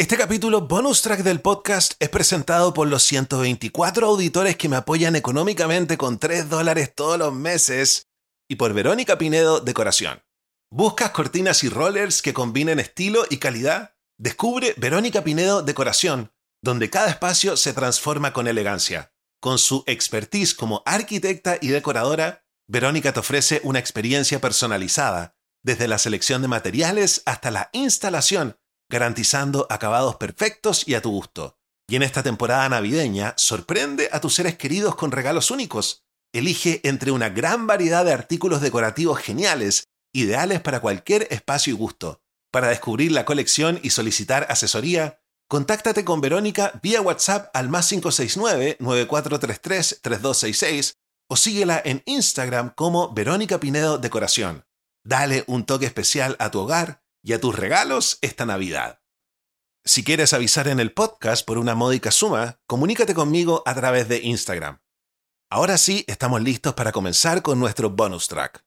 Este capítulo bonus track del podcast es presentado por los 124 auditores que me apoyan económicamente con 3 dólares todos los meses y por Verónica Pinedo Decoración. ¿Buscas cortinas y rollers que combinen estilo y calidad? Descubre Verónica Pinedo Decoración, donde cada espacio se transforma con elegancia. Con su expertise como arquitecta y decoradora, Verónica te ofrece una experiencia personalizada, desde la selección de materiales hasta la instalación garantizando acabados perfectos y a tu gusto. Y en esta temporada navideña, sorprende a tus seres queridos con regalos únicos. Elige entre una gran variedad de artículos decorativos geniales, ideales para cualquier espacio y gusto. Para descubrir la colección y solicitar asesoría, contáctate con Verónica vía WhatsApp al más 569-9433-3266 o síguela en Instagram como Verónica Pinedo Decoración. Dale un toque especial a tu hogar y a tus regalos esta Navidad. Si quieres avisar en el podcast por una módica suma, comunícate conmigo a través de Instagram. Ahora sí, estamos listos para comenzar con nuestro bonus track.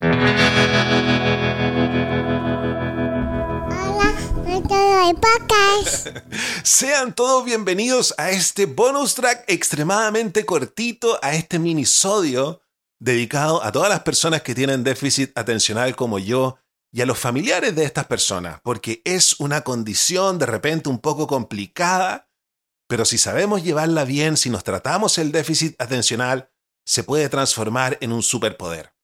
Sean todos bienvenidos a este bonus track extremadamente cortito, a este minisodio dedicado a todas las personas que tienen déficit atencional como yo y a los familiares de estas personas, porque es una condición de repente un poco complicada, pero si sabemos llevarla bien, si nos tratamos el déficit atencional, se puede transformar en un superpoder.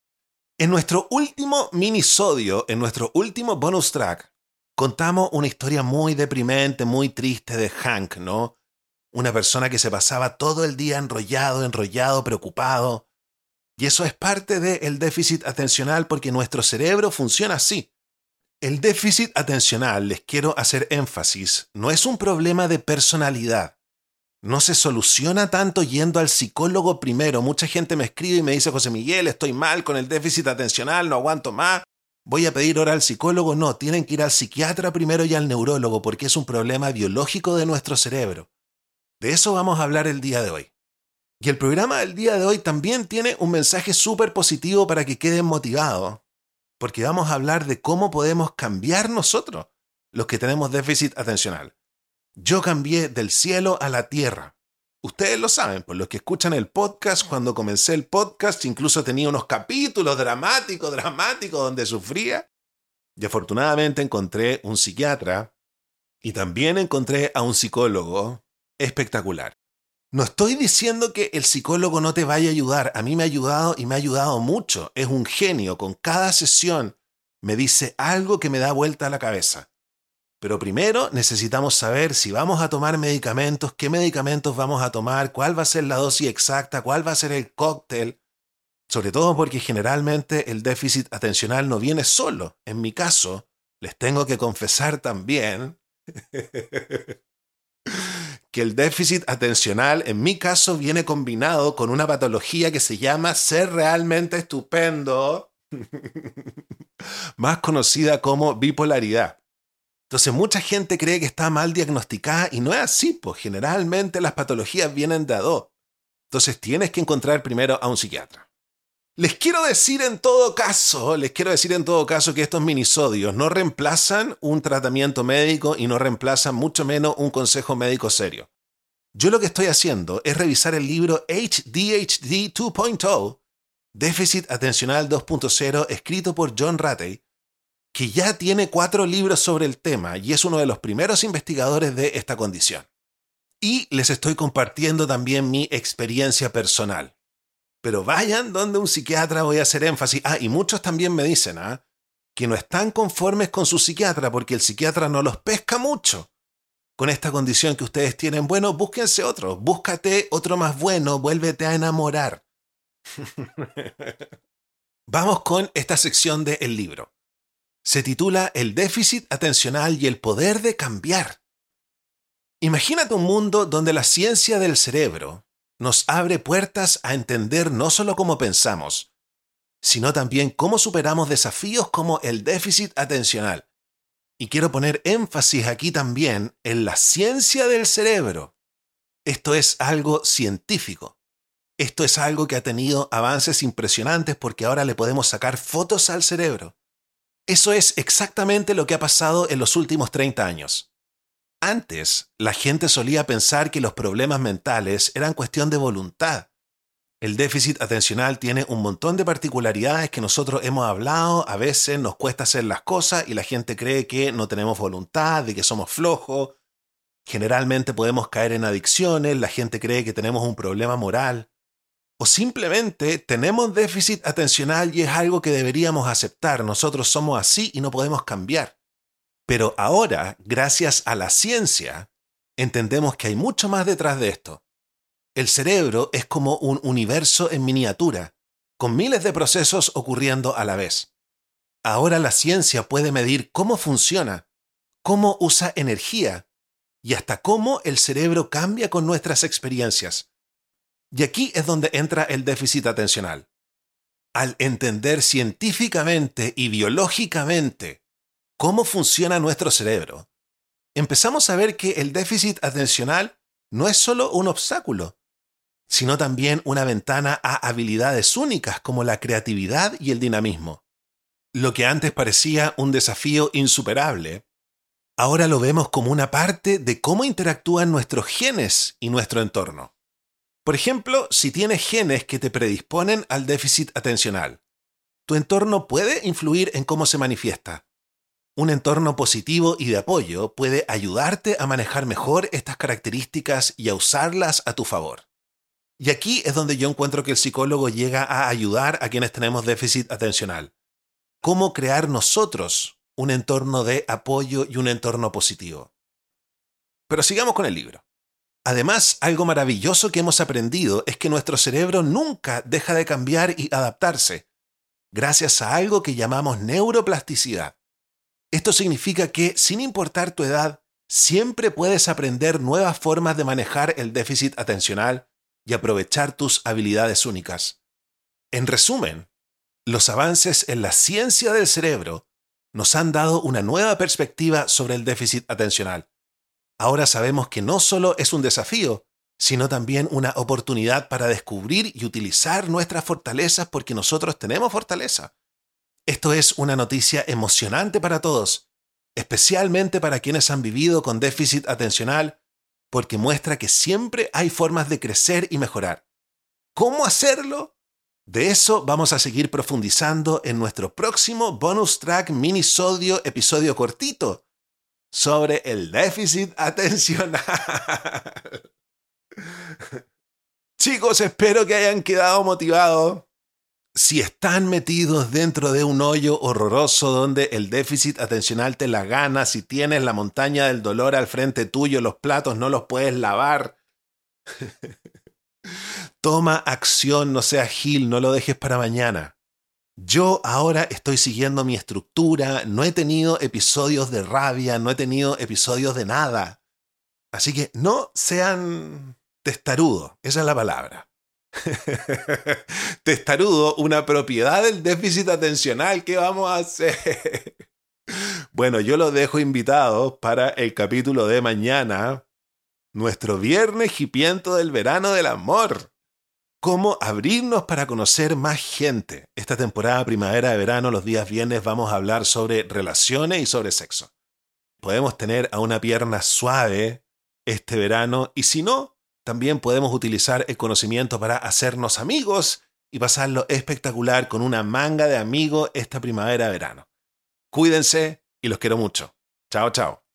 En nuestro último minisodio, en nuestro último bonus track, contamos una historia muy deprimente, muy triste de Hank, ¿no? Una persona que se pasaba todo el día enrollado, enrollado, preocupado, y eso es parte del déficit atencional porque nuestro cerebro funciona así. El déficit atencional, les quiero hacer énfasis, no es un problema de personalidad. No se soluciona tanto yendo al psicólogo primero. Mucha gente me escribe y me dice, José Miguel, estoy mal con el déficit atencional, no aguanto más, voy a pedir hora al psicólogo. No, tienen que ir al psiquiatra primero y al neurólogo porque es un problema biológico de nuestro cerebro. De eso vamos a hablar el día de hoy. Y el programa del día de hoy también tiene un mensaje súper positivo para que queden motivados, porque vamos a hablar de cómo podemos cambiar nosotros, los que tenemos déficit atencional. Yo cambié del cielo a la tierra. Ustedes lo saben, por los que escuchan el podcast, cuando comencé el podcast incluso tenía unos capítulos dramáticos, dramáticos, donde sufría. Y afortunadamente encontré un psiquiatra y también encontré a un psicólogo espectacular. No estoy diciendo que el psicólogo no te vaya a ayudar. A mí me ha ayudado y me ha ayudado mucho. Es un genio. Con cada sesión me dice algo que me da vuelta a la cabeza. Pero primero necesitamos saber si vamos a tomar medicamentos, qué medicamentos vamos a tomar, cuál va a ser la dosis exacta, cuál va a ser el cóctel. Sobre todo porque generalmente el déficit atencional no viene solo. En mi caso, les tengo que confesar también que el déficit atencional, en mi caso, viene combinado con una patología que se llama ser realmente estupendo, más conocida como bipolaridad. Entonces mucha gente cree que está mal diagnosticada y no es así, pues generalmente las patologías vienen de a dos. Entonces tienes que encontrar primero a un psiquiatra. Les quiero decir en todo caso, les quiero decir en todo caso que estos minisodios no reemplazan un tratamiento médico y no reemplazan mucho menos un consejo médico serio. Yo lo que estoy haciendo es revisar el libro HDHD 2.0, Déficit Atencional 2.0, escrito por John Ratey, que ya tiene cuatro libros sobre el tema y es uno de los primeros investigadores de esta condición. Y les estoy compartiendo también mi experiencia personal. Pero vayan donde un psiquiatra, voy a hacer énfasis. Ah, y muchos también me dicen, ¿ah? Que no están conformes con su psiquiatra porque el psiquiatra no los pesca mucho. Con esta condición que ustedes tienen, bueno, búsquense otro, búscate otro más bueno, vuélvete a enamorar. Vamos con esta sección del libro. Se titula El déficit atencional y el poder de cambiar. Imagínate un mundo donde la ciencia del cerebro, nos abre puertas a entender no solo cómo pensamos, sino también cómo superamos desafíos como el déficit atencional. Y quiero poner énfasis aquí también en la ciencia del cerebro. Esto es algo científico. Esto es algo que ha tenido avances impresionantes porque ahora le podemos sacar fotos al cerebro. Eso es exactamente lo que ha pasado en los últimos 30 años. Antes, la gente solía pensar que los problemas mentales eran cuestión de voluntad. El déficit atencional tiene un montón de particularidades que nosotros hemos hablado, a veces nos cuesta hacer las cosas y la gente cree que no tenemos voluntad, de que somos flojos. Generalmente podemos caer en adicciones, la gente cree que tenemos un problema moral. O simplemente tenemos déficit atencional y es algo que deberíamos aceptar. Nosotros somos así y no podemos cambiar. Pero ahora, gracias a la ciencia, entendemos que hay mucho más detrás de esto. El cerebro es como un universo en miniatura, con miles de procesos ocurriendo a la vez. Ahora la ciencia puede medir cómo funciona, cómo usa energía y hasta cómo el cerebro cambia con nuestras experiencias. Y aquí es donde entra el déficit atencional. Al entender científicamente y biológicamente cómo funciona nuestro cerebro, empezamos a ver que el déficit atencional no es solo un obstáculo, sino también una ventana a habilidades únicas como la creatividad y el dinamismo. Lo que antes parecía un desafío insuperable, ahora lo vemos como una parte de cómo interactúan nuestros genes y nuestro entorno. Por ejemplo, si tienes genes que te predisponen al déficit atencional, tu entorno puede influir en cómo se manifiesta. Un entorno positivo y de apoyo puede ayudarte a manejar mejor estas características y a usarlas a tu favor. Y aquí es donde yo encuentro que el psicólogo llega a ayudar a quienes tenemos déficit atencional. ¿Cómo crear nosotros un entorno de apoyo y un entorno positivo? Pero sigamos con el libro. Además, algo maravilloso que hemos aprendido es que nuestro cerebro nunca deja de cambiar y adaptarse, gracias a algo que llamamos neuroplasticidad. Esto significa que, sin importar tu edad, siempre puedes aprender nuevas formas de manejar el déficit atencional y aprovechar tus habilidades únicas. En resumen, los avances en la ciencia del cerebro nos han dado una nueva perspectiva sobre el déficit atencional. Ahora sabemos que no solo es un desafío, sino también una oportunidad para descubrir y utilizar nuestras fortalezas porque nosotros tenemos fortaleza. Esto es una noticia emocionante para todos, especialmente para quienes han vivido con déficit atencional, porque muestra que siempre hay formas de crecer y mejorar. ¿Cómo hacerlo? De eso vamos a seguir profundizando en nuestro próximo bonus track minisodio episodio cortito sobre el déficit atencional. Chicos, espero que hayan quedado motivados si están metidos dentro de un hoyo horroroso donde el déficit atencional te la gana, si tienes la montaña del dolor al frente tuyo, los platos no los puedes lavar. Toma acción, no seas gil, no lo dejes para mañana. Yo ahora estoy siguiendo mi estructura, no he tenido episodios de rabia, no he tenido episodios de nada. Así que no sean testarudos, esa es la palabra. Testarudo, una propiedad del déficit atencional. ¿Qué vamos a hacer? bueno, yo los dejo invitados para el capítulo de mañana, nuestro viernes hipiento del verano del amor. Cómo abrirnos para conocer más gente. Esta temporada primavera-verano, los días viernes, vamos a hablar sobre relaciones y sobre sexo. Podemos tener a una pierna suave este verano y si no, también podemos utilizar el conocimiento para hacernos amigos y pasarlo espectacular con una manga de amigos esta primavera-verano. Cuídense y los quiero mucho. Chao, chao.